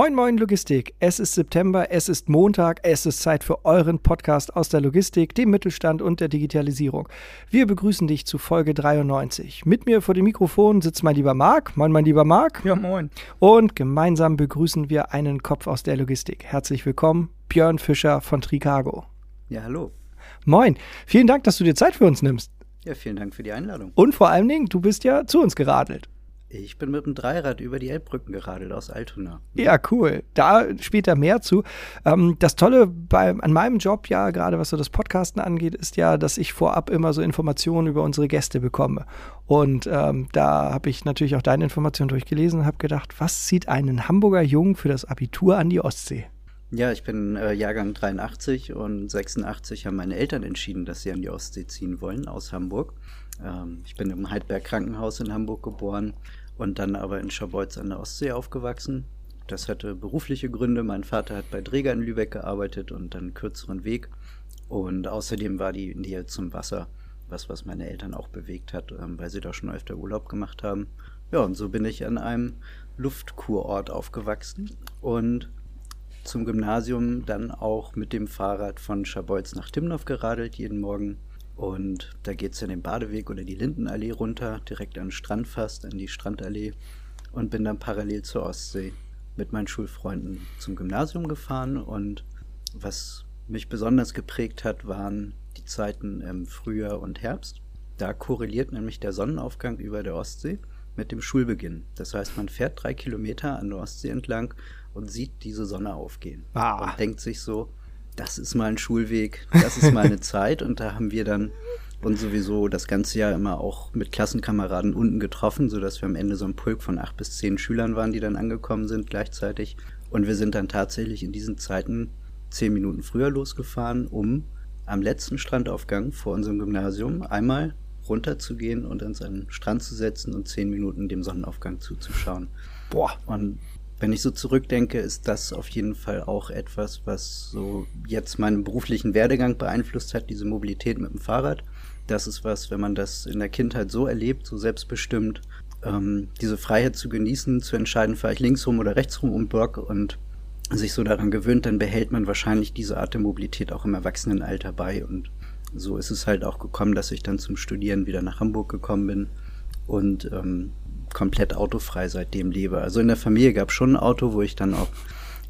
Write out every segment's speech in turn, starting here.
Moin, moin, Logistik. Es ist September, es ist Montag, es ist Zeit für euren Podcast aus der Logistik, dem Mittelstand und der Digitalisierung. Wir begrüßen dich zu Folge 93. Mit mir vor dem Mikrofon sitzt mein lieber Marc. Moin, mein lieber Marc. Ja, moin. Und gemeinsam begrüßen wir einen Kopf aus der Logistik. Herzlich willkommen, Björn Fischer von Tricago. Ja, hallo. Moin. Vielen Dank, dass du dir Zeit für uns nimmst. Ja, vielen Dank für die Einladung. Und vor allen Dingen, du bist ja zu uns geradelt. Ich bin mit dem Dreirad über die Elbbrücken geradelt aus Altona. Ja, cool. Da später mehr zu. Ähm, das Tolle bei, an meinem Job ja, gerade was so das Podcasten angeht, ist ja, dass ich vorab immer so Informationen über unsere Gäste bekomme. Und ähm, da habe ich natürlich auch deine Informationen durchgelesen und habe gedacht, was zieht einen Hamburger Jungen für das Abitur an die Ostsee? Ja, ich bin äh, Jahrgang 83 und 86 haben meine Eltern entschieden, dass sie an die Ostsee ziehen wollen aus Hamburg. Ähm, ich bin im Heidberg Krankenhaus in Hamburg geboren und dann aber in Scharbeutz an der Ostsee aufgewachsen. Das hatte berufliche Gründe. Mein Vater hat bei Dräger in Lübeck gearbeitet und dann einen kürzeren Weg. Und außerdem war die Nähe zum Wasser was, was meine Eltern auch bewegt hat, ähm, weil sie da schon öfter Urlaub gemacht haben. Ja, und so bin ich an einem Luftkurort aufgewachsen und zum Gymnasium dann auch mit dem Fahrrad von Scharbeutz nach Timnow geradelt jeden Morgen und da geht es ja den Badeweg oder die Lindenallee runter, direkt an den Strand fast, an die Strandallee. Und bin dann parallel zur Ostsee mit meinen Schulfreunden zum Gymnasium gefahren. Und was mich besonders geprägt hat, waren die Zeiten im Frühjahr und Herbst. Da korreliert nämlich der Sonnenaufgang über der Ostsee mit dem Schulbeginn. Das heißt, man fährt drei Kilometer an der Ostsee entlang und sieht diese Sonne aufgehen. Ah. Und denkt sich so, das ist mal ein Schulweg, das ist mal eine Zeit und da haben wir dann uns sowieso das ganze Jahr immer auch mit Klassenkameraden unten getroffen, sodass wir am Ende so ein Pulk von acht bis zehn Schülern waren, die dann angekommen sind gleichzeitig. Und wir sind dann tatsächlich in diesen Zeiten zehn Minuten früher losgefahren, um am letzten Strandaufgang vor unserem Gymnasium einmal runterzugehen und uns an den Strand zu setzen und zehn Minuten dem Sonnenaufgang zuzuschauen. Boah. Und wenn ich so zurückdenke, ist das auf jeden Fall auch etwas, was so jetzt meinen beruflichen Werdegang beeinflusst hat, diese Mobilität mit dem Fahrrad. Das ist was, wenn man das in der Kindheit so erlebt, so selbstbestimmt, ähm, diese Freiheit zu genießen, zu entscheiden, fahre ich links rum oder rechts rum um Block und sich so daran gewöhnt, dann behält man wahrscheinlich diese Art der Mobilität auch im Erwachsenenalter bei. Und so ist es halt auch gekommen, dass ich dann zum Studieren wieder nach Hamburg gekommen bin und ähm, komplett autofrei seitdem lebe. Also in der Familie gab es schon ein Auto, wo ich dann auch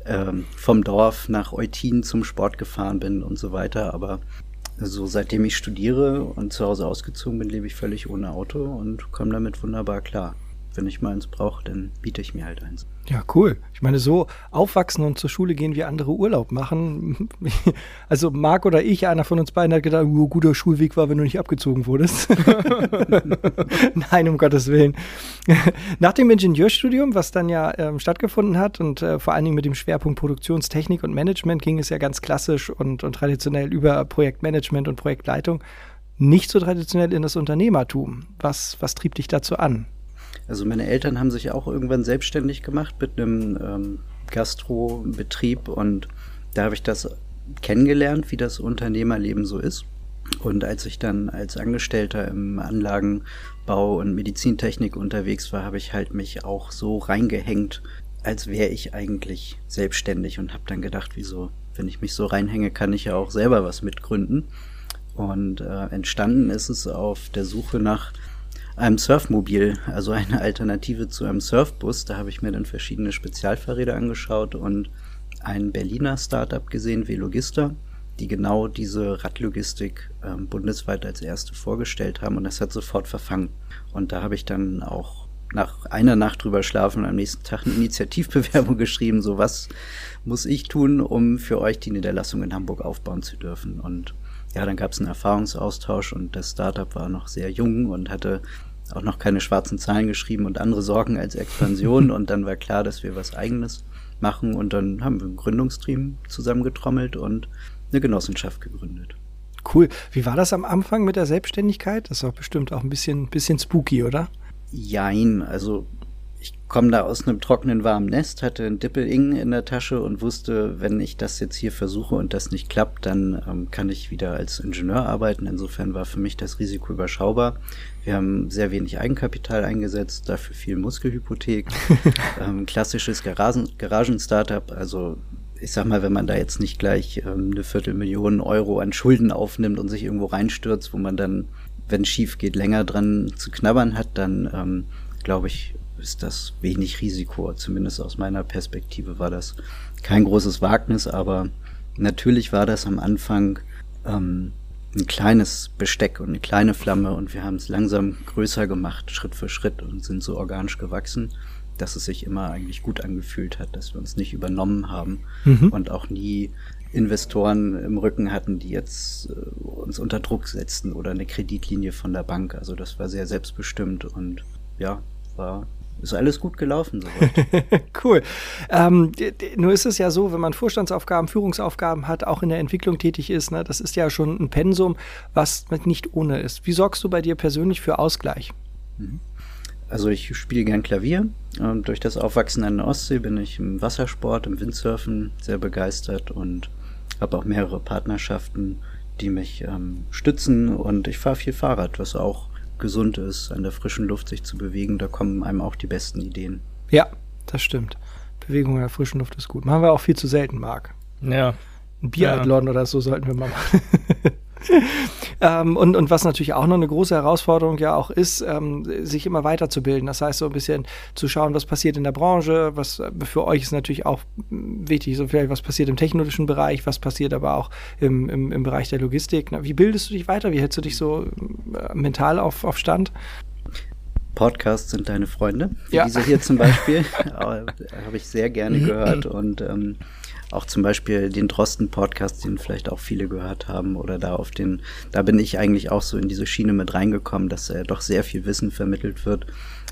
ähm, vom Dorf nach Eutin zum Sport gefahren bin und so weiter. Aber so seitdem ich studiere und zu Hause ausgezogen bin, lebe ich völlig ohne Auto und komme damit wunderbar klar wenn ich mal eins brauche, dann biete ich mir halt eins. Ja, cool. Ich meine, so aufwachsen und zur Schule gehen, wie andere Urlaub machen. Also Marc oder ich, einer von uns beiden hat gedacht, oh, guter Schulweg war, wenn du nicht abgezogen wurdest. Nein, um Gottes Willen. Nach dem Ingenieurstudium, was dann ja ähm, stattgefunden hat und äh, vor allen Dingen mit dem Schwerpunkt Produktionstechnik und Management ging es ja ganz klassisch und, und traditionell über Projektmanagement und Projektleitung nicht so traditionell in das Unternehmertum. Was, was trieb dich dazu an? Also meine Eltern haben sich auch irgendwann selbstständig gemacht mit einem ähm, Gastrobetrieb und da habe ich das kennengelernt, wie das Unternehmerleben so ist. Und als ich dann als Angestellter im Anlagenbau und Medizintechnik unterwegs war, habe ich halt mich auch so reingehängt, als wäre ich eigentlich selbstständig und habe dann gedacht, wieso, wenn ich mich so reinhänge, kann ich ja auch selber was mitgründen. Und äh, entstanden ist es auf der Suche nach einem Surfmobil, also eine Alternative zu einem Surfbus. Da habe ich mir dann verschiedene Spezialfahrräder angeschaut und ein Berliner Startup gesehen, Velogista, die genau diese Radlogistik ähm, bundesweit als erste vorgestellt haben und das hat sofort verfangen. Und da habe ich dann auch nach einer Nacht drüber schlafen und am nächsten Tag eine Initiativbewerbung geschrieben, so was muss ich tun, um für euch die Niederlassung in Hamburg aufbauen zu dürfen. Und ja, dann gab es einen Erfahrungsaustausch und das Startup war noch sehr jung und hatte auch noch keine schwarzen Zahlen geschrieben und andere Sorgen als Expansion. und dann war klar, dass wir was Eigenes machen. Und dann haben wir ein Gründungsteam zusammengetrommelt und eine Genossenschaft gegründet. Cool. Wie war das am Anfang mit der Selbstständigkeit? Das war bestimmt auch ein bisschen, bisschen spooky, oder? Jein. Also ich komme da aus einem trockenen, warmen Nest, hatte ein Dippel-Ing in der Tasche und wusste, wenn ich das jetzt hier versuche und das nicht klappt, dann ähm, kann ich wieder als Ingenieur arbeiten. Insofern war für mich das Risiko überschaubar. Wir haben sehr wenig Eigenkapital eingesetzt, dafür viel Muskelhypothek, ähm, klassisches Garagen, Garagen-Startup, also ich sag mal, wenn man da jetzt nicht gleich ähm, eine Viertelmillion Euro an Schulden aufnimmt und sich irgendwo reinstürzt, wo man dann, wenn es schief geht, länger dran zu knabbern hat, dann ähm, glaube ich, ist das wenig Risiko. Zumindest aus meiner Perspektive war das kein großes Wagnis, aber natürlich war das am Anfang ähm, ein kleines Besteck und eine kleine Flamme und wir haben es langsam größer gemacht, Schritt für Schritt und sind so organisch gewachsen, dass es sich immer eigentlich gut angefühlt hat, dass wir uns nicht übernommen haben mhm. und auch nie Investoren im Rücken hatten, die jetzt äh, uns unter Druck setzten oder eine Kreditlinie von der Bank. Also das war sehr selbstbestimmt und ja, war ist alles gut gelaufen cool. Ähm, nur ist es ja so, wenn man Vorstandsaufgaben, Führungsaufgaben hat, auch in der Entwicklung tätig ist, ne, das ist ja schon ein Pensum, was nicht ohne ist. Wie sorgst du bei dir persönlich für Ausgleich? Mhm. Also ich spiele gern Klavier. Und durch das Aufwachsen an der Ostsee bin ich im Wassersport, im Windsurfen sehr begeistert und habe auch mehrere Partnerschaften, die mich ähm, stützen. Und ich fahre viel Fahrrad, was auch gesund ist, an der frischen Luft sich zu bewegen, da kommen einem auch die besten Ideen. Ja, das stimmt. Bewegung in der frischen Luft ist gut. Machen wir auch viel zu selten, Marc. Ja. Ein Biathlon ja. oder so sollten wir mal machen. ähm, und, und was natürlich auch noch eine große Herausforderung ja auch ist, ähm, sich immer weiterzubilden. Das heißt, so ein bisschen zu schauen, was passiert in der Branche, was für euch ist natürlich auch wichtig, so vielleicht was passiert im technologischen Bereich, was passiert aber auch im, im, im Bereich der Logistik. Na, wie bildest du dich weiter? Wie hältst du dich so äh, mental auf, auf Stand? Podcasts sind deine Freunde. Wie ja. Diese hier zum Beispiel. Habe ich sehr gerne gehört und ähm, auch zum Beispiel den Drosten-Podcast, den vielleicht auch viele gehört haben, oder da auf den, da bin ich eigentlich auch so in diese Schiene mit reingekommen, dass äh, doch sehr viel Wissen vermittelt wird.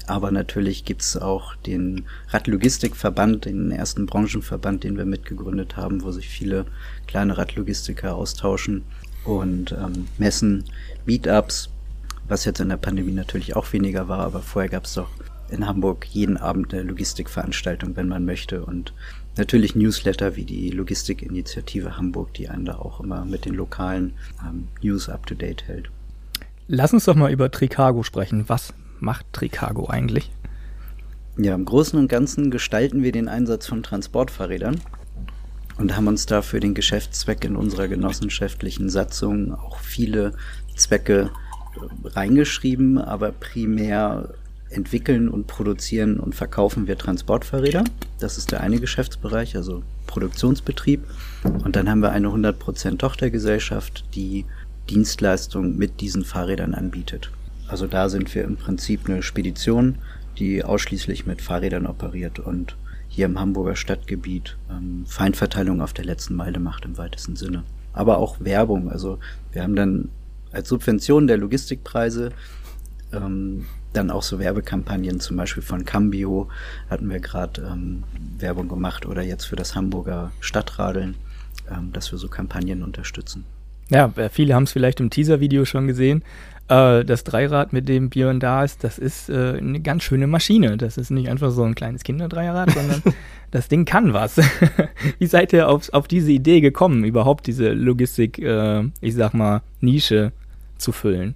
Aber natürlich gibt's auch den Radlogistikverband, den ersten Branchenverband, den wir mitgegründet haben, wo sich viele kleine Radlogistiker austauschen und ähm, Messen, Meetups, was jetzt in der Pandemie natürlich auch weniger war, aber vorher gab's doch in Hamburg jeden Abend eine Logistikveranstaltung, wenn man möchte. Und natürlich Newsletter wie die Logistikinitiative Hamburg, die einen da auch immer mit den lokalen ähm, News up-to-date hält. Lass uns doch mal über Tricago sprechen. Was macht Tricago eigentlich? Ja, im Großen und Ganzen gestalten wir den Einsatz von Transportfahrrädern und haben uns da für den Geschäftszweck in unserer genossenschaftlichen Satzung auch viele Zwecke äh, reingeschrieben, aber primär entwickeln und produzieren und verkaufen wir Transportfahrräder. Das ist der eine Geschäftsbereich, also Produktionsbetrieb. Und dann haben wir eine 100% Tochtergesellschaft, die Dienstleistungen mit diesen Fahrrädern anbietet. Also da sind wir im Prinzip eine Spedition, die ausschließlich mit Fahrrädern operiert und hier im Hamburger Stadtgebiet ähm, Feinverteilung auf der letzten Meile macht im weitesten Sinne. Aber auch Werbung. Also wir haben dann als Subvention der Logistikpreise ähm, dann auch so Werbekampagnen, zum Beispiel von Cambio hatten wir gerade ähm, Werbung gemacht oder jetzt für das Hamburger Stadtradeln, ähm, dass wir so Kampagnen unterstützen. Ja, äh, viele haben es vielleicht im Teaser-Video schon gesehen. Äh, das Dreirad, mit dem Björn da ist, das ist äh, eine ganz schöne Maschine. Das ist nicht einfach so ein kleines Kinderdreirad, sondern das Ding kann was. Wie seid ihr auf, auf diese Idee gekommen, überhaupt diese Logistik, äh, ich sag mal, Nische zu füllen?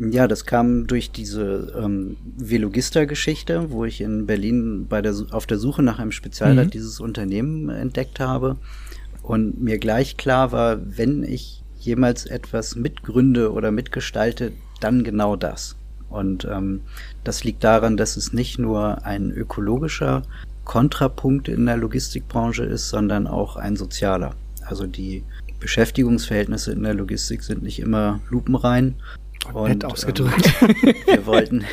Ja, das kam durch diese ähm, Velogista-Geschichte, wo ich in Berlin bei der, auf der Suche nach einem Spezialrad mhm. dieses Unternehmen entdeckt habe und mir gleich klar war, wenn ich jemals etwas mitgründe oder mitgestalte, dann genau das. Und ähm, das liegt daran, dass es nicht nur ein ökologischer Kontrapunkt in der Logistikbranche ist, sondern auch ein sozialer. Also die Beschäftigungsverhältnisse in der Logistik sind nicht immer lupenrein und, Nett ausgedrückt. Ähm, wir wollten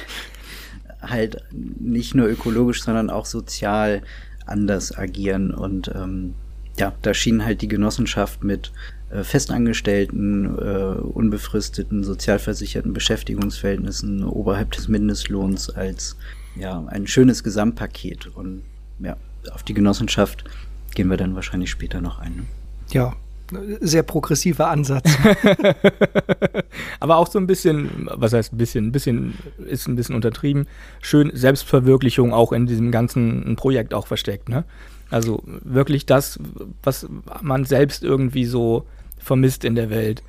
halt nicht nur ökologisch, sondern auch sozial anders agieren. Und ähm, ja, da schien halt die Genossenschaft mit äh, festangestellten, äh, unbefristeten, sozialversicherten Beschäftigungsverhältnissen oberhalb des Mindestlohns als ja ein schönes Gesamtpaket. Und ja, auf die Genossenschaft gehen wir dann wahrscheinlich später noch ein. Ne? Ja, Sehr progressiver Ansatz. Aber auch so ein bisschen, was heißt ein bisschen, ein bisschen ist ein bisschen untertrieben, schön Selbstverwirklichung auch in diesem ganzen Projekt auch versteckt, ne? Also wirklich das, was man selbst irgendwie so vermisst in der Welt,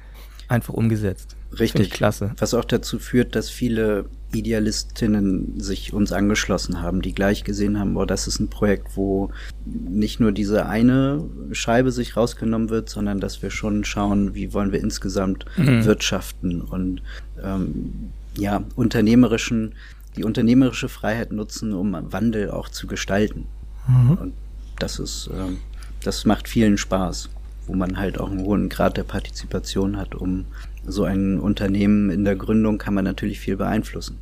einfach umgesetzt. Richtig. Klasse. Was auch dazu führt, dass viele Idealistinnen sich uns angeschlossen haben, die gleich gesehen haben, boah, das ist ein Projekt, wo nicht nur diese eine Scheibe sich rausgenommen wird, sondern dass wir schon schauen, wie wollen wir insgesamt mhm. wirtschaften und ähm, ja, unternehmerischen, die unternehmerische Freiheit nutzen, um Wandel auch zu gestalten. Mhm. Und das ist, ähm, das macht vielen Spaß, wo man halt auch einen hohen Grad der Partizipation hat, um so ein Unternehmen in der Gründung kann man natürlich viel beeinflussen.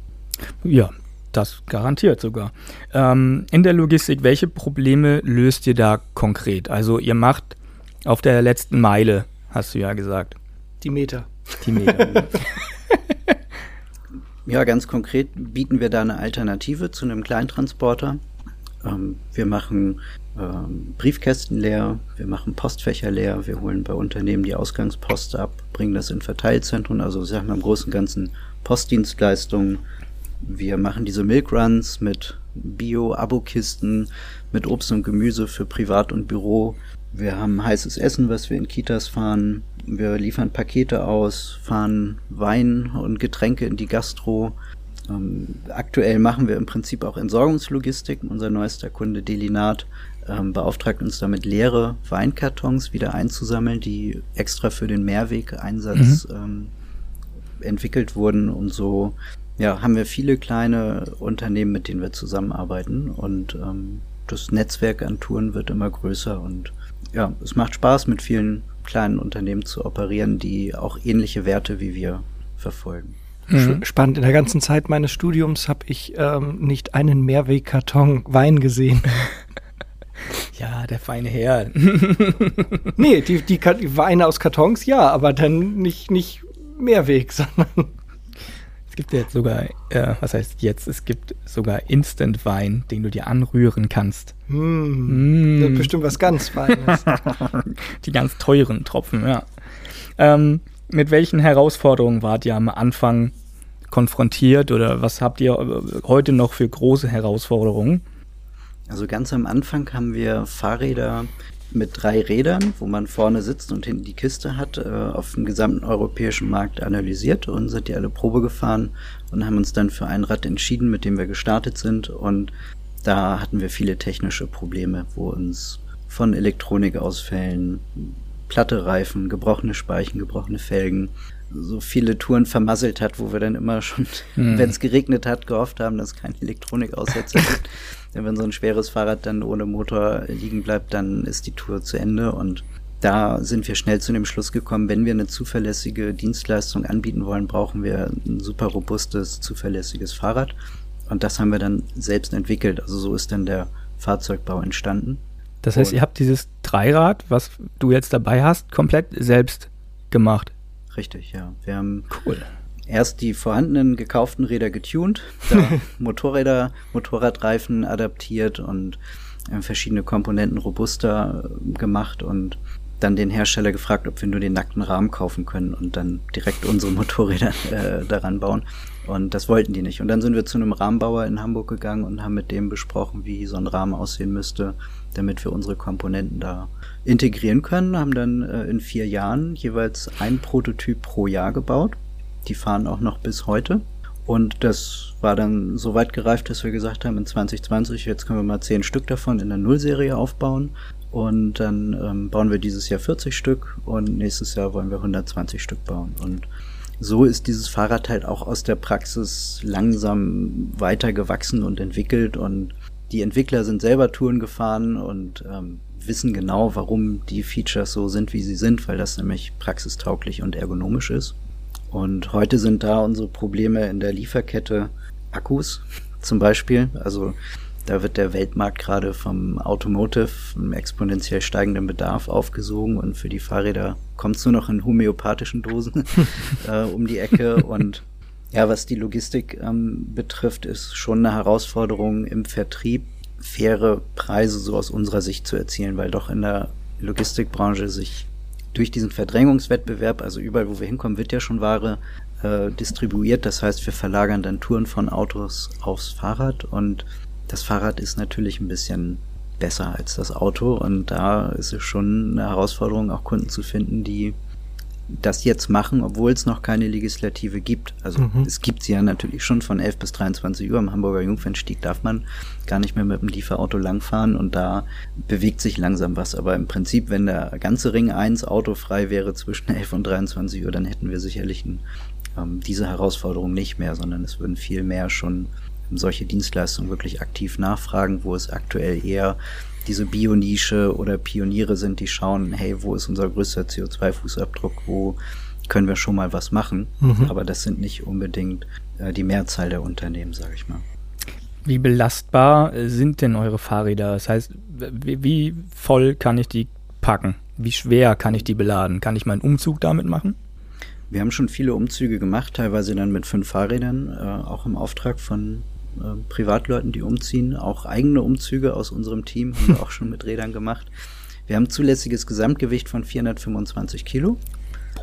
Ja, das garantiert sogar. Ähm, in der Logistik, welche Probleme löst ihr da konkret? Also ihr macht auf der letzten Meile, hast du ja gesagt. Die Meter. Die Meter. ja, ganz konkret bieten wir da eine Alternative zu einem Kleintransporter. Ähm, wir machen ähm, Briefkästen leer, wir machen Postfächer leer, wir holen bei Unternehmen die Ausgangspost ab, bringen das in Verteilzentren, also sagen wir im Großen Ganzen Postdienstleistungen. Wir machen diese Milkruns mit Bio-Abokisten, mit Obst und Gemüse für Privat und Büro. Wir haben heißes Essen, was wir in Kitas fahren. Wir liefern Pakete aus, fahren Wein und Getränke in die Gastro. Ähm, aktuell machen wir im Prinzip auch Entsorgungslogistik. Unser neuester Kunde Delinat ähm, beauftragt uns damit leere Weinkartons wieder einzusammeln, die extra für den Mehrwegeinsatz mhm. ähm, entwickelt wurden und so ja, haben wir viele kleine Unternehmen, mit denen wir zusammenarbeiten und ähm, das Netzwerk an Touren wird immer größer und ja, es macht Spaß, mit vielen kleinen Unternehmen zu operieren, die auch ähnliche Werte wie wir verfolgen. Mhm. Spannend. In der ganzen Zeit meines Studiums habe ich ähm, nicht einen Mehrwegkarton Wein gesehen. Ja, der feine Herr. nee, die, die, Weine aus Kartons, ja, aber dann nicht, nicht Mehrweg, sondern. Es gibt ja jetzt sogar, äh, was heißt jetzt? Es gibt sogar Instant-Wein, den du dir anrühren kannst. Mm, mm. Das ist bestimmt was ganz Feines. die ganz teuren Tropfen, ja. Ähm, mit welchen Herausforderungen wart ihr am Anfang konfrontiert oder was habt ihr äh, heute noch für große Herausforderungen? Also ganz am Anfang haben wir Fahrräder mit drei Rädern, wo man vorne sitzt und hinten die Kiste hat, äh, auf dem gesamten europäischen Markt analysiert und sind die alle Probe gefahren und haben uns dann für ein Rad entschieden, mit dem wir gestartet sind. Und da hatten wir viele technische Probleme, wo uns von Elektronikausfällen, platte Reifen, gebrochene Speichen, gebrochene Felgen, so viele Touren vermasselt hat, wo wir dann immer schon, hm. wenn es geregnet hat, gehofft haben, dass keine Elektronikaussetzer gibt. Denn wenn so ein schweres Fahrrad dann ohne Motor liegen bleibt, dann ist die Tour zu Ende und da sind wir schnell zu dem Schluss gekommen, wenn wir eine zuverlässige Dienstleistung anbieten wollen, brauchen wir ein super robustes, zuverlässiges Fahrrad. Und das haben wir dann selbst entwickelt. Also so ist dann der Fahrzeugbau entstanden. Das heißt, und ihr habt dieses Dreirad, was du jetzt dabei hast, komplett selbst gemacht. Richtig, ja. Wir haben cool erst die vorhandenen gekauften Räder getuned, Motorräder, Motorradreifen adaptiert und äh, verschiedene Komponenten robuster äh, gemacht und dann den Hersteller gefragt, ob wir nur den nackten Rahmen kaufen können und dann direkt unsere Motorräder äh, daran bauen. Und das wollten die nicht. Und dann sind wir zu einem Rahmenbauer in Hamburg gegangen und haben mit dem besprochen, wie so ein Rahmen aussehen müsste, damit wir unsere Komponenten da integrieren können. Haben dann äh, in vier Jahren jeweils ein Prototyp pro Jahr gebaut die fahren auch noch bis heute. Und das war dann so weit gereift, dass wir gesagt haben, in 2020, jetzt können wir mal zehn Stück davon in der Nullserie aufbauen. Und dann ähm, bauen wir dieses Jahr 40 Stück und nächstes Jahr wollen wir 120 Stück bauen. Und so ist dieses Fahrrad halt auch aus der Praxis langsam weiter gewachsen und entwickelt. Und die Entwickler sind selber Touren gefahren und ähm, wissen genau, warum die Features so sind, wie sie sind, weil das nämlich praxistauglich und ergonomisch ist. Und heute sind da unsere Probleme in der Lieferkette Akkus zum Beispiel. Also da wird der Weltmarkt gerade vom Automotive, einem exponentiell steigenden Bedarf aufgesogen und für die Fahrräder kommt es nur noch in homöopathischen Dosen äh, um die Ecke. Und ja, was die Logistik ähm, betrifft, ist schon eine Herausforderung im Vertrieb, faire Preise so aus unserer Sicht zu erzielen, weil doch in der Logistikbranche sich durch diesen Verdrängungswettbewerb, also überall, wo wir hinkommen, wird ja schon Ware äh, distribuiert. Das heißt, wir verlagern dann Touren von Autos aufs Fahrrad und das Fahrrad ist natürlich ein bisschen besser als das Auto und da ist es schon eine Herausforderung, auch Kunden zu finden, die das jetzt machen, obwohl es noch keine Legislative gibt. Also mhm. es gibt sie ja natürlich schon von 11 bis 23 Uhr. Am Hamburger Jungfernstieg darf man gar nicht mehr mit dem Lieferauto langfahren und da bewegt sich langsam was. Aber im Prinzip, wenn der ganze Ring 1 autofrei wäre zwischen 11 und 23 Uhr, dann hätten wir sicherlich ein, ähm, diese Herausforderung nicht mehr, sondern es würden viel mehr schon solche Dienstleistungen wirklich aktiv nachfragen, wo es aktuell eher diese Bionische oder Pioniere sind, die schauen, hey, wo ist unser größter CO2-Fußabdruck, wo können wir schon mal was machen. Mhm. Aber das sind nicht unbedingt äh, die Mehrzahl der Unternehmen, sage ich mal. Wie belastbar sind denn eure Fahrräder? Das heißt, wie, wie, voll kann ich die packen? Wie schwer kann ich die beladen? Kann ich meinen Umzug damit machen? Wir haben schon viele Umzüge gemacht, teilweise dann mit fünf Fahrrädern, äh, auch im Auftrag von äh, Privatleuten, die umziehen. Auch eigene Umzüge aus unserem Team haben wir auch schon mit Rädern gemacht. Wir haben zulässiges Gesamtgewicht von 425 Kilo.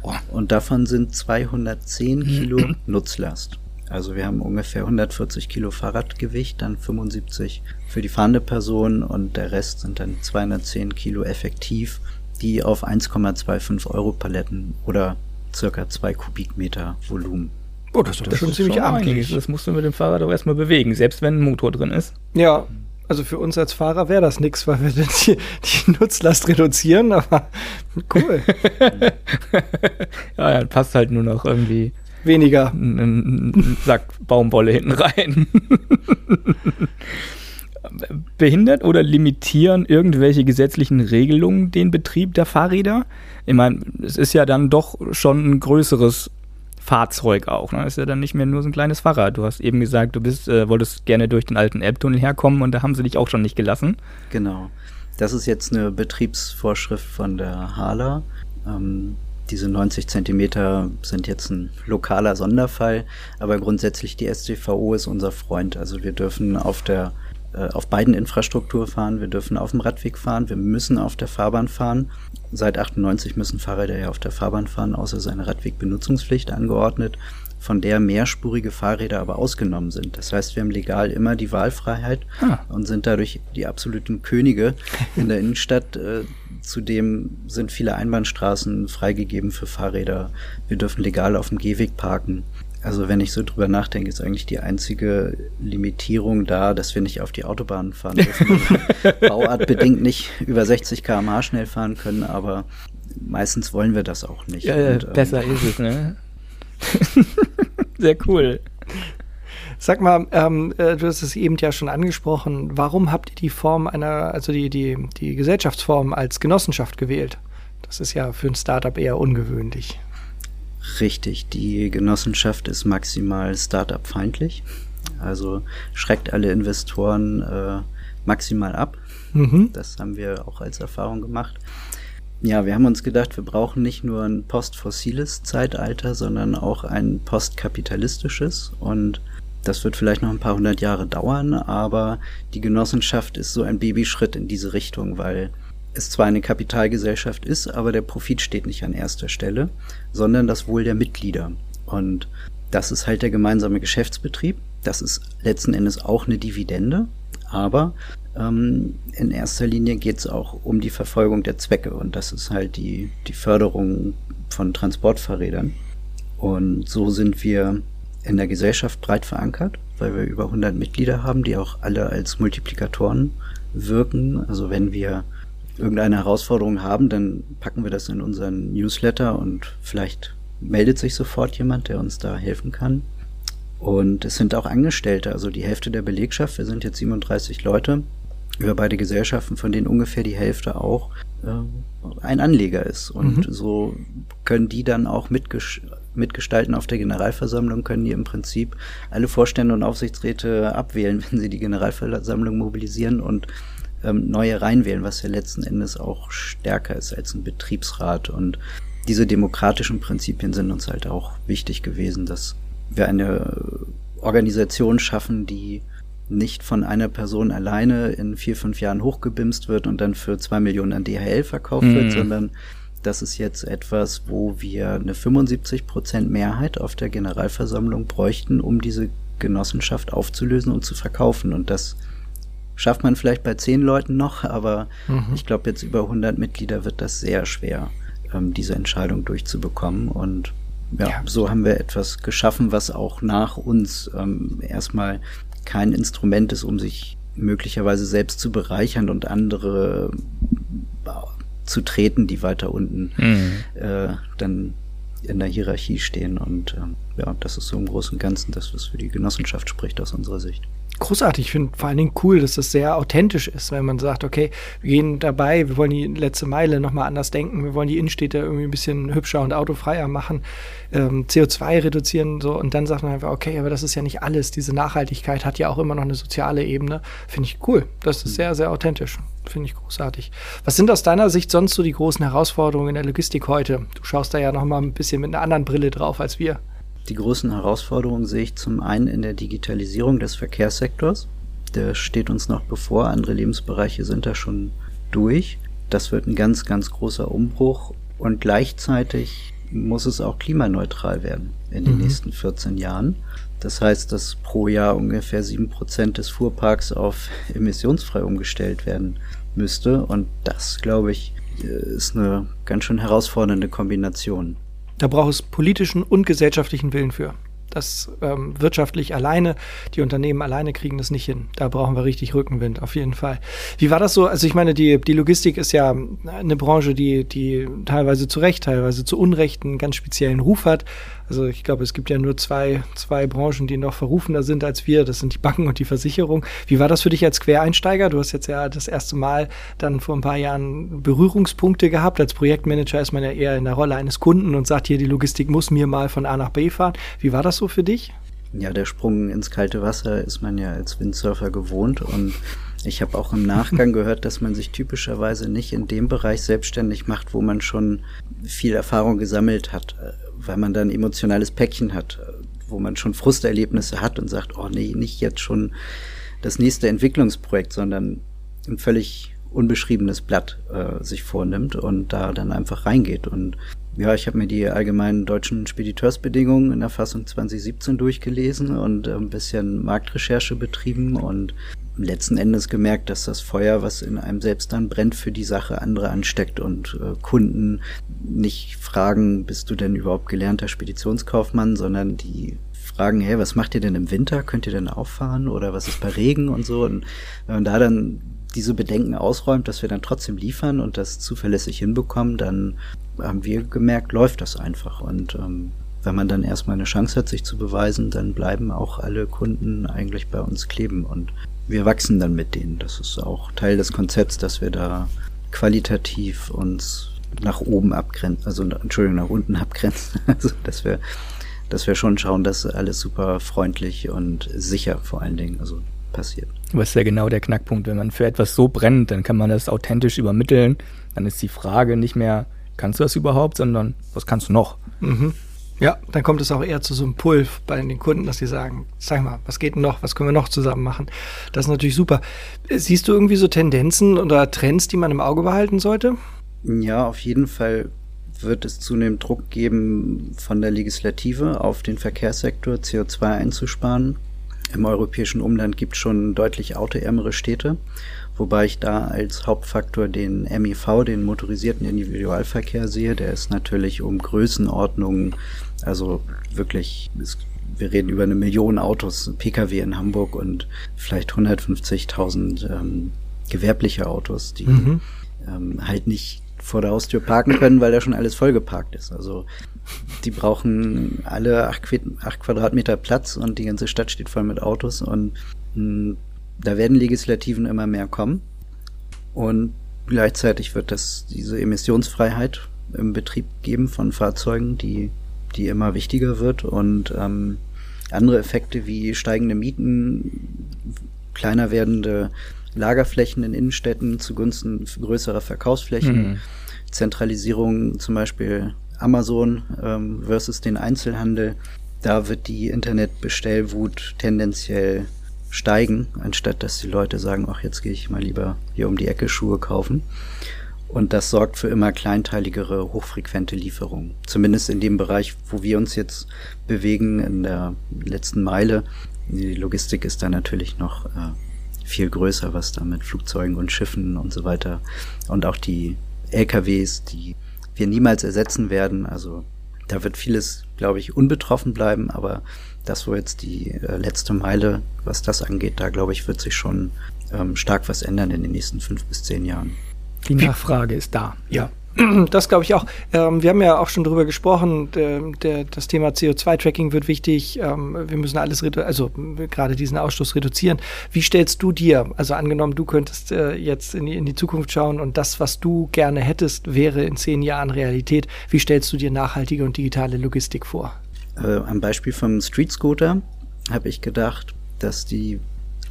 Boah. Und davon sind 210 Kilo Nutzlast. Also wir haben ungefähr 140 Kilo Fahrradgewicht, dann 75 für die fahrende Person und der Rest sind dann 210 Kilo effektiv, die auf 1,25 Euro Paletten oder circa 2 Kubikmeter Volumen Oh, das, das ist schon ziemlich amtlich. Das musst du mit dem Fahrrad auch erstmal bewegen, selbst wenn ein Motor drin ist. Ja, also für uns als Fahrer wäre das nichts, weil wir die, die, Nutzlast reduzieren, aber cool. ja, dann passt halt nur noch irgendwie weniger ein, ein Sack Baumwolle hinten rein. Behindert oder limitieren irgendwelche gesetzlichen Regelungen den Betrieb der Fahrräder? Ich meine, es ist ja dann doch schon ein größeres Fahrzeug auch. Ne? Ist ja dann nicht mehr nur so ein kleines Fahrrad. Du hast eben gesagt, du bist, äh, wolltest gerne durch den alten Elbtunnel herkommen und da haben sie dich auch schon nicht gelassen. Genau. Das ist jetzt eine Betriebsvorschrift von der Hala. Ähm, diese 90 Zentimeter sind jetzt ein lokaler Sonderfall, aber grundsätzlich die STVO ist unser Freund. Also wir dürfen auf der auf beiden Infrastruktur fahren, wir dürfen auf dem Radweg fahren, wir müssen auf der Fahrbahn fahren. Seit 98 müssen Fahrräder ja auf der Fahrbahn fahren, außer seine Radwegbenutzungspflicht angeordnet, von der mehrspurige Fahrräder aber ausgenommen sind. Das heißt, wir haben legal immer die Wahlfreiheit ah. und sind dadurch die absoluten Könige in der Innenstadt. Äh, zudem sind viele Einbahnstraßen freigegeben für Fahrräder. Wir dürfen legal auf dem Gehweg parken. Also wenn ich so drüber nachdenke, ist eigentlich die einzige Limitierung da, dass wir nicht auf die Autobahn fahren dürfen. Bauartbedingt nicht über 60 km/h schnell fahren können, aber meistens wollen wir das auch nicht. Ja, Und, besser ähm, ist es, ne? Sehr cool. Sag mal, ähm, äh, du hast es eben ja schon angesprochen. Warum habt ihr die Form einer, also die, die, die Gesellschaftsform als Genossenschaft gewählt? Das ist ja für ein Startup eher ungewöhnlich. Richtig, die Genossenschaft ist maximal Startup-feindlich. Also schreckt alle Investoren äh, maximal ab. Mhm. Das haben wir auch als Erfahrung gemacht. Ja, wir haben uns gedacht, wir brauchen nicht nur ein postfossiles Zeitalter, sondern auch ein postkapitalistisches. Und das wird vielleicht noch ein paar hundert Jahre dauern, aber die Genossenschaft ist so ein Babyschritt in diese Richtung, weil es zwar eine Kapitalgesellschaft ist, aber der Profit steht nicht an erster Stelle, sondern das Wohl der Mitglieder. Und das ist halt der gemeinsame Geschäftsbetrieb. Das ist letzten Endes auch eine Dividende, aber ähm, in erster Linie geht es auch um die Verfolgung der Zwecke und das ist halt die, die Förderung von Transportfahrrädern. Und so sind wir in der Gesellschaft breit verankert, weil wir über 100 Mitglieder haben, die auch alle als Multiplikatoren wirken. Also wenn wir irgendeine Herausforderung haben, dann packen wir das in unseren Newsletter und vielleicht meldet sich sofort jemand, der uns da helfen kann. Und es sind auch Angestellte, also die Hälfte der Belegschaft, wir sind jetzt 37 Leute, über beide Gesellschaften, von denen ungefähr die Hälfte auch äh, ein Anleger ist. Und mhm. so können die dann auch mitges mitgestalten auf der Generalversammlung, können die im Prinzip alle Vorstände und Aufsichtsräte abwählen, wenn sie die Generalversammlung mobilisieren und ähm, neue reinwählen, was ja letzten Endes auch stärker ist als ein Betriebsrat. Und diese demokratischen Prinzipien sind uns halt auch wichtig gewesen, dass wir eine Organisation schaffen, die nicht von einer Person alleine in vier, fünf Jahren hochgebimst wird und dann für zwei Millionen an DHL verkauft mhm. wird, sondern das ist jetzt etwas, wo wir eine 75 Prozent Mehrheit auf der Generalversammlung bräuchten, um diese Genossenschaft aufzulösen und zu verkaufen. Und das schafft man vielleicht bei zehn Leuten noch, aber mhm. ich glaube, jetzt über 100 Mitglieder wird das sehr schwer, ähm, diese Entscheidung durchzubekommen. Und ja, ja, so haben wir etwas geschaffen, was auch nach uns ähm, erstmal kein Instrument ist, um sich möglicherweise selbst zu bereichern und andere zu treten, die weiter unten mhm. äh, dann in der Hierarchie stehen. Und ähm, ja, das ist so im Großen und Ganzen das, was für die Genossenschaft spricht aus unserer Sicht großartig. Ich finde vor allen Dingen cool, dass das sehr authentisch ist, wenn man sagt, okay, wir gehen dabei, wir wollen die letzte Meile nochmal anders denken, wir wollen die Innenstädte irgendwie ein bisschen hübscher und autofreier machen, ähm, CO2 reduzieren so und dann sagt man einfach, okay, aber das ist ja nicht alles. Diese Nachhaltigkeit hat ja auch immer noch eine soziale Ebene. Finde ich cool. Das ist mhm. sehr, sehr authentisch. Finde ich großartig. Was sind aus deiner Sicht sonst so die großen Herausforderungen in der Logistik heute? Du schaust da ja nochmal ein bisschen mit einer anderen Brille drauf als wir. Die großen Herausforderungen sehe ich zum einen in der Digitalisierung des Verkehrssektors. Der steht uns noch bevor. Andere Lebensbereiche sind da schon durch. Das wird ein ganz, ganz großer Umbruch. Und gleichzeitig muss es auch klimaneutral werden in den mhm. nächsten 14 Jahren. Das heißt, dass pro Jahr ungefähr 7% des Fuhrparks auf emissionsfrei umgestellt werden müsste. Und das, glaube ich, ist eine ganz schön herausfordernde Kombination. Da braucht es politischen und gesellschaftlichen Willen für. Das ähm, wirtschaftlich alleine, die Unternehmen alleine kriegen das nicht hin. Da brauchen wir richtig Rückenwind, auf jeden Fall. Wie war das so? Also ich meine, die, die Logistik ist ja eine Branche, die, die teilweise zu Recht, teilweise zu Unrecht einen ganz speziellen Ruf hat. Also ich glaube, es gibt ja nur zwei, zwei Branchen, die noch verrufener sind als wir. Das sind die Banken und die Versicherung. Wie war das für dich als Quereinsteiger? Du hast jetzt ja das erste Mal dann vor ein paar Jahren Berührungspunkte gehabt. Als Projektmanager ist man ja eher in der Rolle eines Kunden und sagt hier, die Logistik muss mir mal von A nach B fahren. Wie war das so für dich? Ja, der Sprung ins kalte Wasser ist man ja als Windsurfer gewohnt und ich habe auch im Nachgang gehört, dass man sich typischerweise nicht in dem Bereich selbstständig macht, wo man schon viel Erfahrung gesammelt hat weil man dann emotionales Päckchen hat, wo man schon Frusterlebnisse hat und sagt, oh nee, nicht jetzt schon das nächste Entwicklungsprojekt, sondern ein völlig unbeschriebenes Blatt äh, sich vornimmt und da dann einfach reingeht. Und ja, ich habe mir die allgemeinen deutschen Spediteursbedingungen in der Fassung 2017 durchgelesen und äh, ein bisschen Marktrecherche betrieben und letzten Endes gemerkt, dass das Feuer, was in einem selbst dann brennt, für die Sache andere ansteckt und äh, Kunden nicht fragen, bist du denn überhaupt gelernter Speditionskaufmann, sondern die fragen, hey, was macht ihr denn im Winter? Könnt ihr denn auffahren? Oder was ist bei Regen und so? Und wenn man da dann diese Bedenken ausräumt, dass wir dann trotzdem liefern und das zuverlässig hinbekommen, dann haben wir gemerkt, läuft das einfach. Und ähm, wenn man dann erstmal eine Chance hat, sich zu beweisen, dann bleiben auch alle Kunden eigentlich bei uns kleben. Und wir wachsen dann mit denen. Das ist auch Teil des Konzepts, dass wir da qualitativ uns nach oben abgrenzen, also Entschuldigung, nach unten abgrenzen. Also dass wir, dass wir schon schauen, dass alles super freundlich und sicher vor allen Dingen also passiert. Was ist ja genau der Knackpunkt. Wenn man für etwas so brennt, dann kann man das authentisch übermitteln. Dann ist die Frage nicht mehr, kannst du das überhaupt, sondern was kannst du noch? Mhm. Ja, dann kommt es auch eher zu so einem Pull bei den Kunden, dass sie sagen, sag mal, was geht denn noch, was können wir noch zusammen machen? Das ist natürlich super. Siehst du irgendwie so Tendenzen oder Trends, die man im Auge behalten sollte? Ja, auf jeden Fall wird es zunehmend Druck geben von der Legislative auf den Verkehrssektor, CO2 einzusparen. Im europäischen Umland gibt es schon deutlich autoärmere Städte, wobei ich da als Hauptfaktor den MIV, den motorisierten Individualverkehr sehe. Der ist natürlich um Größenordnungen also wirklich, wir reden über eine Million Autos, Pkw in Hamburg und vielleicht 150.000 ähm, gewerbliche Autos, die mhm. ähm, halt nicht vor der Haustür parken können, weil da schon alles vollgeparkt ist. Also die brauchen alle acht, acht Quadratmeter Platz und die ganze Stadt steht voll mit Autos und mh, hm, da werden Legislativen immer mehr kommen. Und gleichzeitig wird das diese Emissionsfreiheit im Betrieb geben von Fahrzeugen, die die immer wichtiger wird und ähm, andere Effekte wie steigende Mieten, kleiner werdende Lagerflächen in Innenstädten zugunsten größerer Verkaufsflächen, mhm. Zentralisierung zum Beispiel Amazon ähm, versus den Einzelhandel. Da wird die Internetbestellwut tendenziell steigen, anstatt dass die Leute sagen, ach, jetzt gehe ich mal lieber hier um die Ecke Schuhe kaufen. Und das sorgt für immer kleinteiligere, hochfrequente Lieferungen. Zumindest in dem Bereich, wo wir uns jetzt bewegen, in der letzten Meile. Die Logistik ist da natürlich noch äh, viel größer, was da mit Flugzeugen und Schiffen und so weiter und auch die LKWs, die wir niemals ersetzen werden. Also da wird vieles, glaube ich, unbetroffen bleiben, aber das, wo jetzt die äh, letzte Meile, was das angeht, da glaube ich, wird sich schon ähm, stark was ändern in den nächsten fünf bis zehn Jahren. Die Nachfrage ist da. Ja. Das glaube ich auch. Ähm, wir haben ja auch schon darüber gesprochen, der, der, das Thema CO2-Tracking wird wichtig. Ähm, wir müssen alles, also gerade diesen Ausstoß reduzieren. Wie stellst du dir, also angenommen, du könntest äh, jetzt in die, in die Zukunft schauen und das, was du gerne hättest, wäre in zehn Jahren Realität. Wie stellst du dir nachhaltige und digitale Logistik vor? Äh, am Beispiel vom Street Scooter habe ich gedacht, dass die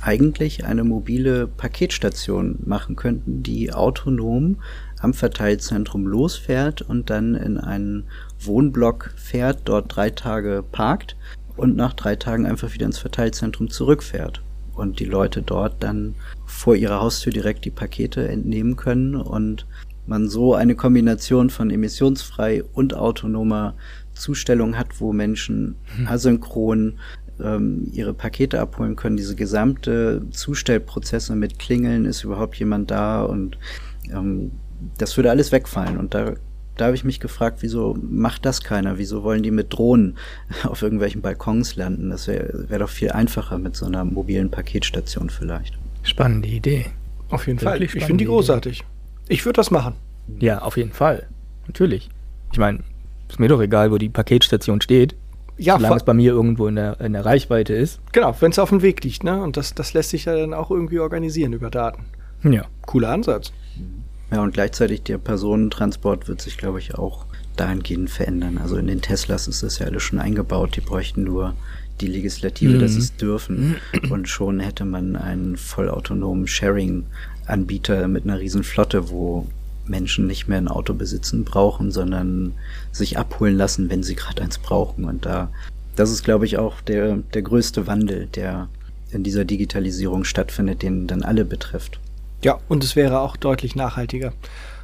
eigentlich eine mobile Paketstation machen könnten, die autonom am Verteilzentrum losfährt und dann in einen Wohnblock fährt, dort drei Tage parkt und nach drei Tagen einfach wieder ins Verteilzentrum zurückfährt und die Leute dort dann vor ihrer Haustür direkt die Pakete entnehmen können und man so eine Kombination von emissionsfrei und autonomer Zustellung hat, wo Menschen hm. asynchron ähm, ihre Pakete abholen können. Diese gesamte Zustellprozesse mit Klingeln, ist überhaupt jemand da und ähm, das würde alles wegfallen. Und da, da habe ich mich gefragt, wieso macht das keiner? Wieso wollen die mit Drohnen auf irgendwelchen Balkons landen? Das wäre wär doch viel einfacher mit so einer mobilen Paketstation vielleicht. Spannende Idee. Auf jeden Fall. Ich finde die großartig. Idee. Ich würde das machen. Ja, auf jeden Fall. Natürlich. Ich meine, ist mir doch egal, wo die Paketstation steht. Ja, solange es bei mir irgendwo in der, in der Reichweite ist. Genau, wenn es auf dem Weg liegt, ne? Und das, das lässt sich ja dann auch irgendwie organisieren über Daten. Ja. Cooler Ansatz. Ja, und gleichzeitig der Personentransport wird sich, glaube ich, auch dahingehend verändern. Also in den Teslas ist das ja alles schon eingebaut. Die bräuchten nur die Legislative, mhm. dass sie es dürfen. Und schon hätte man einen vollautonomen Sharing-Anbieter mit einer riesen Flotte, wo Menschen nicht mehr ein Auto besitzen brauchen, sondern sich abholen lassen, wenn sie gerade eins brauchen. Und da, das ist, glaube ich, auch der, der größte Wandel, der in dieser Digitalisierung stattfindet, den dann alle betrifft. Ja, und es wäre auch deutlich nachhaltiger.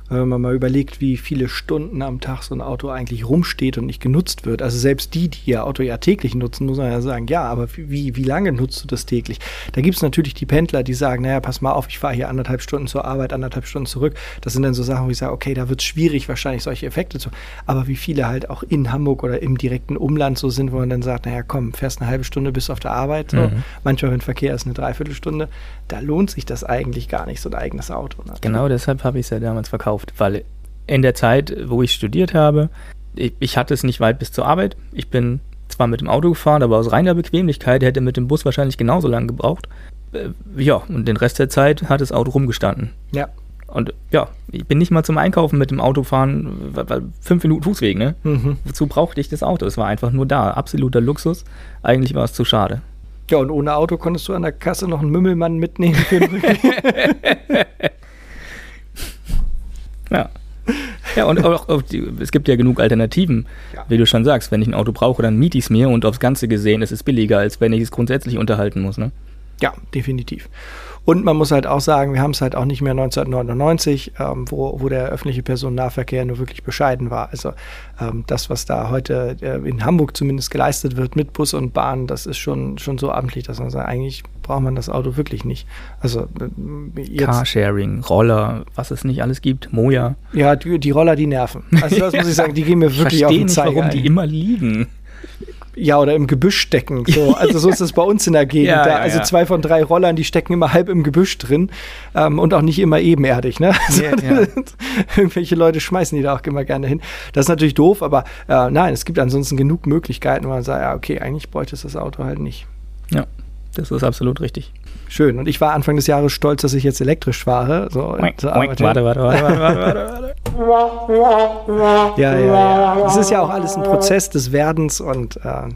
Wenn man mal überlegt, wie viele Stunden am Tag so ein Auto eigentlich rumsteht und nicht genutzt wird. Also selbst die, die ihr Auto ja täglich nutzen, muss man ja sagen, ja, aber wie, wie lange nutzt du das täglich? Da gibt es natürlich die Pendler, die sagen, naja, pass mal auf, ich fahre hier anderthalb Stunden zur Arbeit, anderthalb Stunden zurück. Das sind dann so Sachen, wo ich sage, okay, da wird es schwierig, wahrscheinlich solche Effekte zu. Aber wie viele halt auch in Hamburg oder im direkten Umland so sind, wo man dann sagt, naja, komm, fährst eine halbe Stunde bis auf der Arbeit. So. Mhm. Manchmal, wenn Verkehr ist, eine Dreiviertelstunde. Da lohnt sich das eigentlich gar nicht, so ein eigenes Auto. Ne? Genau deshalb habe ich es ja damals verkauft gekauft, weil in der Zeit, wo ich studiert habe, ich, ich, hatte es nicht weit bis zur Arbeit. Ich bin zwar mit dem Auto gefahren, aber aus reiner Bequemlichkeit hätte mit dem Bus wahrscheinlich genauso lange gebraucht. Äh, ja, und den Rest der Zeit hat das Auto rumgestanden. Ja. Und ja, ich bin nicht mal zum Einkaufen mit dem Auto fahren, weil, fünf Minuten Fußweg, ne? Mhm. Wozu brauchte ich das Auto? Es war einfach nur da. Absoluter Luxus. Eigentlich war es zu schade. Ja, und ohne Auto konntest du an der Kasse noch einen Mümmelmann mitnehmen für den Ja. Ja, und auch, die, es gibt ja genug Alternativen. Ja. Wie du schon sagst, wenn ich ein Auto brauche, dann miete ich es mir und aufs Ganze gesehen ist es billiger, als wenn ich es grundsätzlich unterhalten muss. Ne? Ja, definitiv. Und man muss halt auch sagen, wir haben es halt auch nicht mehr 1999, ähm, wo, wo der öffentliche Personennahverkehr nur wirklich bescheiden war. Also ähm, das, was da heute äh, in Hamburg zumindest geleistet wird mit Bus und Bahn, das ist schon, schon so amtlich, dass man sagt, eigentlich braucht man das Auto wirklich nicht. Also äh, jetzt, Carsharing, Roller, was es nicht alles gibt, Moja. Ja, die, die Roller, die nerven. Also das muss ich sagen, die gehen mir wirklich auf den Zeiger. Warum ein. die immer liegen. Ja, oder im Gebüsch stecken. So. Also so ist es bei uns in der Gegend. ja, da, ja, also ja. zwei von drei Rollern, die stecken immer halb im Gebüsch drin ähm, und auch nicht immer ebenerdig. Ne? Also, irgendwelche Leute schmeißen die da auch immer gerne hin. Das ist natürlich doof, aber äh, nein, es gibt ansonsten genug Möglichkeiten, wo man sagt, ja, okay, eigentlich bräuchte es das Auto halt nicht. Ja, das ist absolut richtig. Schön. Und ich war Anfang des Jahres stolz, dass ich jetzt elektrisch fahre. So, oink, oink, warte, warte, warte, warte, warte, warte, warte. Ja, ja, ja. Es ist ja auch alles ein Prozess des Werdens und äh,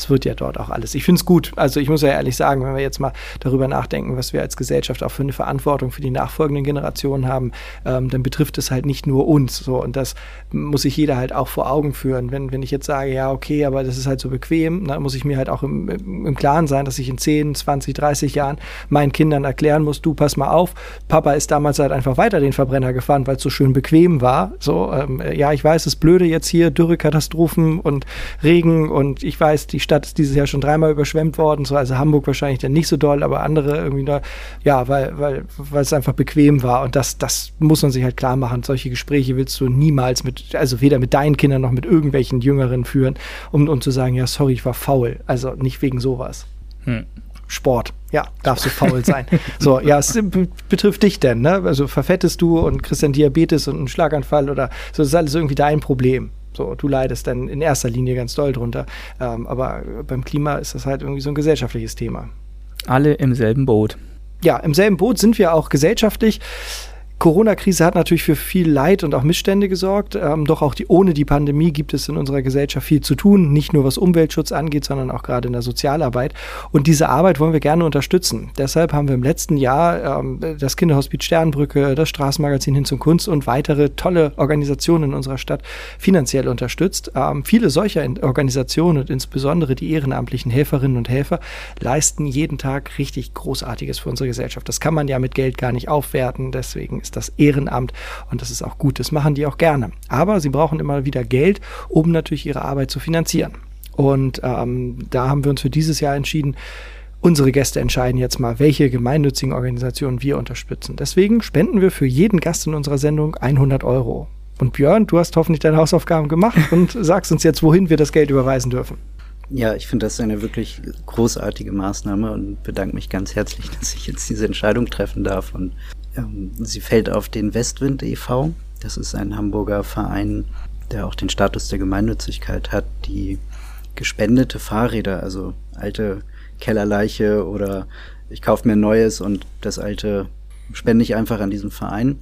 es wird ja dort auch alles. Ich finde es gut. Also ich muss ja ehrlich sagen, wenn wir jetzt mal darüber nachdenken, was wir als Gesellschaft auch für eine Verantwortung für die nachfolgenden Generationen haben, ähm, dann betrifft es halt nicht nur uns. So und das muss sich jeder halt auch vor Augen führen. Wenn, wenn ich jetzt sage, ja, okay, aber das ist halt so bequem, dann muss ich mir halt auch im, im Klaren sein, dass ich in 10, 20, 30 Jahren meinen Kindern erklären muss, du pass mal auf, Papa ist damals halt einfach weiter den Verbrenner gefahren, weil es so schön bequem war. So, ähm, ja, ich weiß, es ist blöde jetzt hier, Dürrekatastrophen und Regen und ich weiß, die Stadt ist dieses Jahr schon dreimal überschwemmt worden, so, also Hamburg wahrscheinlich dann nicht so doll, aber andere irgendwie da, ja, weil, weil, weil es einfach bequem war und das, das muss man sich halt klar machen. Solche Gespräche willst du niemals mit, also weder mit deinen Kindern noch mit irgendwelchen Jüngeren führen, um, um zu sagen, ja, sorry, ich war faul. Also nicht wegen sowas. Hm. Sport. Ja, darfst du faul sein. so, ja, es betrifft dich denn, ne? Also verfettest du und kriegst dann Diabetes und einen Schlaganfall oder so, das ist alles irgendwie dein Problem. So, du leidest dann in erster Linie ganz doll drunter. Ähm, aber beim Klima ist das halt irgendwie so ein gesellschaftliches Thema. Alle im selben Boot. Ja, im selben Boot sind wir auch gesellschaftlich. Corona-Krise hat natürlich für viel Leid und auch Missstände gesorgt. Ähm, doch auch die, ohne die Pandemie gibt es in unserer Gesellschaft viel zu tun, nicht nur was Umweltschutz angeht, sondern auch gerade in der Sozialarbeit. Und diese Arbeit wollen wir gerne unterstützen. Deshalb haben wir im letzten Jahr ähm, das Kinderhospiz Sternbrücke, das Straßenmagazin Hin zum Kunst und weitere tolle Organisationen in unserer Stadt finanziell unterstützt. Ähm, viele solcher Organisationen und insbesondere die ehrenamtlichen Helferinnen und Helfer leisten jeden Tag richtig Großartiges für unsere Gesellschaft. Das kann man ja mit Geld gar nicht aufwerten. Deswegen ist ist das Ehrenamt und das ist auch gut. Das machen die auch gerne. Aber sie brauchen immer wieder Geld, um natürlich ihre Arbeit zu finanzieren. Und ähm, da haben wir uns für dieses Jahr entschieden, unsere Gäste entscheiden jetzt mal, welche gemeinnützigen Organisationen wir unterstützen. Deswegen spenden wir für jeden Gast in unserer Sendung 100 Euro. Und Björn, du hast hoffentlich deine Hausaufgaben gemacht und sagst uns jetzt, wohin wir das Geld überweisen dürfen. Ja, ich finde das eine wirklich großartige Maßnahme und bedanke mich ganz herzlich, dass ich jetzt diese Entscheidung treffen darf. Und sie fällt auf den Westwind e.V. Das ist ein Hamburger Verein, der auch den Status der Gemeinnützigkeit hat, die gespendete Fahrräder, also alte Kellerleiche oder ich kaufe mir neues und das alte spende ich einfach an diesen Verein,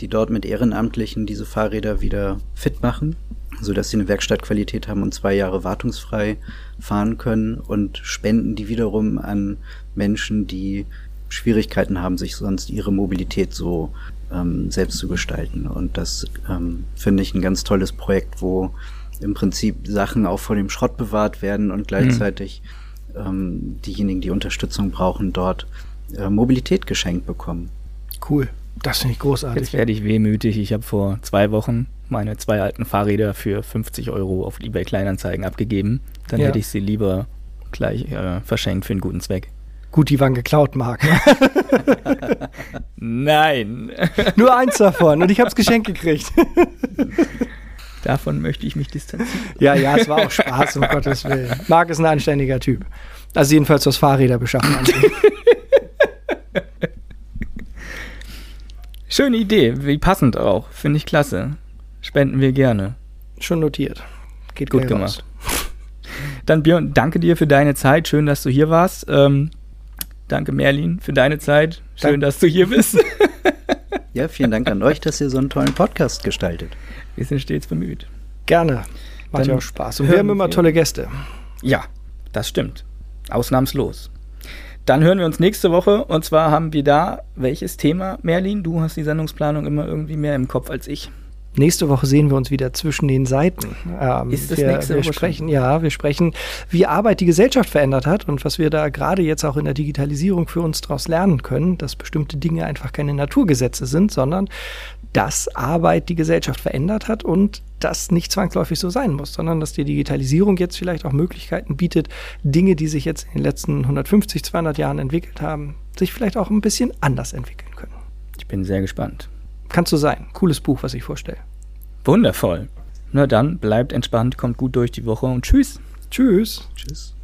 die dort mit Ehrenamtlichen diese Fahrräder wieder fit machen, sodass sie eine Werkstattqualität haben und zwei Jahre wartungsfrei fahren können und spenden die wiederum an Menschen, die Schwierigkeiten haben, sich sonst ihre Mobilität so ähm, selbst zu gestalten. Und das ähm, finde ich ein ganz tolles Projekt, wo im Prinzip Sachen auch vor dem Schrott bewahrt werden und gleichzeitig mhm. ähm, diejenigen, die Unterstützung brauchen, dort äh, Mobilität geschenkt bekommen. Cool. Das finde ich großartig. Jetzt werde ich wehmütig. Ich habe vor zwei Wochen meine zwei alten Fahrräder für 50 Euro auf eBay Kleinanzeigen abgegeben. Dann ja. hätte ich sie lieber gleich äh, verschenkt für einen guten Zweck. Gut, die waren geklaut, Marc. Nein. Nur eins davon und ich habe es geschenkt gekriegt. Davon möchte ich mich distanzieren. Ja, ja, es war auch Spaß, um Gottes Willen. Marc ist ein anständiger Typ. Also jedenfalls was Fahrräder beschaffen angeht. Schöne Idee, wie passend auch. Finde ich klasse. Spenden wir gerne. Schon notiert. Geht gut gemacht. Dann Björn, danke dir für deine Zeit. Schön, dass du hier warst. Ähm, Danke, Merlin, für deine Zeit. Schön, Dank. dass du hier bist. ja, vielen Dank an euch, dass ihr so einen tollen Podcast gestaltet. Wir sind stets bemüht. Gerne. Macht ja auch Spaß. Und wir haben immer tolle Gäste. Ja, das stimmt. Ausnahmslos. Dann hören wir uns nächste Woche und zwar haben wir da welches Thema, Merlin? Du hast die Sendungsplanung immer irgendwie mehr im Kopf als ich. Nächste Woche sehen wir uns wieder zwischen den Seiten. Ähm, ist das wir, nächste wir Woche sprechen, schon? Ja, wir sprechen, wie Arbeit die Gesellschaft verändert hat und was wir da gerade jetzt auch in der Digitalisierung für uns daraus lernen können, dass bestimmte Dinge einfach keine Naturgesetze sind, sondern dass Arbeit die Gesellschaft verändert hat und das nicht zwangsläufig so sein muss, sondern dass die Digitalisierung jetzt vielleicht auch Möglichkeiten bietet, Dinge, die sich jetzt in den letzten 150, 200 Jahren entwickelt haben, sich vielleicht auch ein bisschen anders entwickeln können. Ich bin sehr gespannt. Kannst du sein. Cooles Buch, was ich vorstelle. Wundervoll. Na dann, bleibt entspannt, kommt gut durch die Woche und tschüss. Tschüss. Tschüss.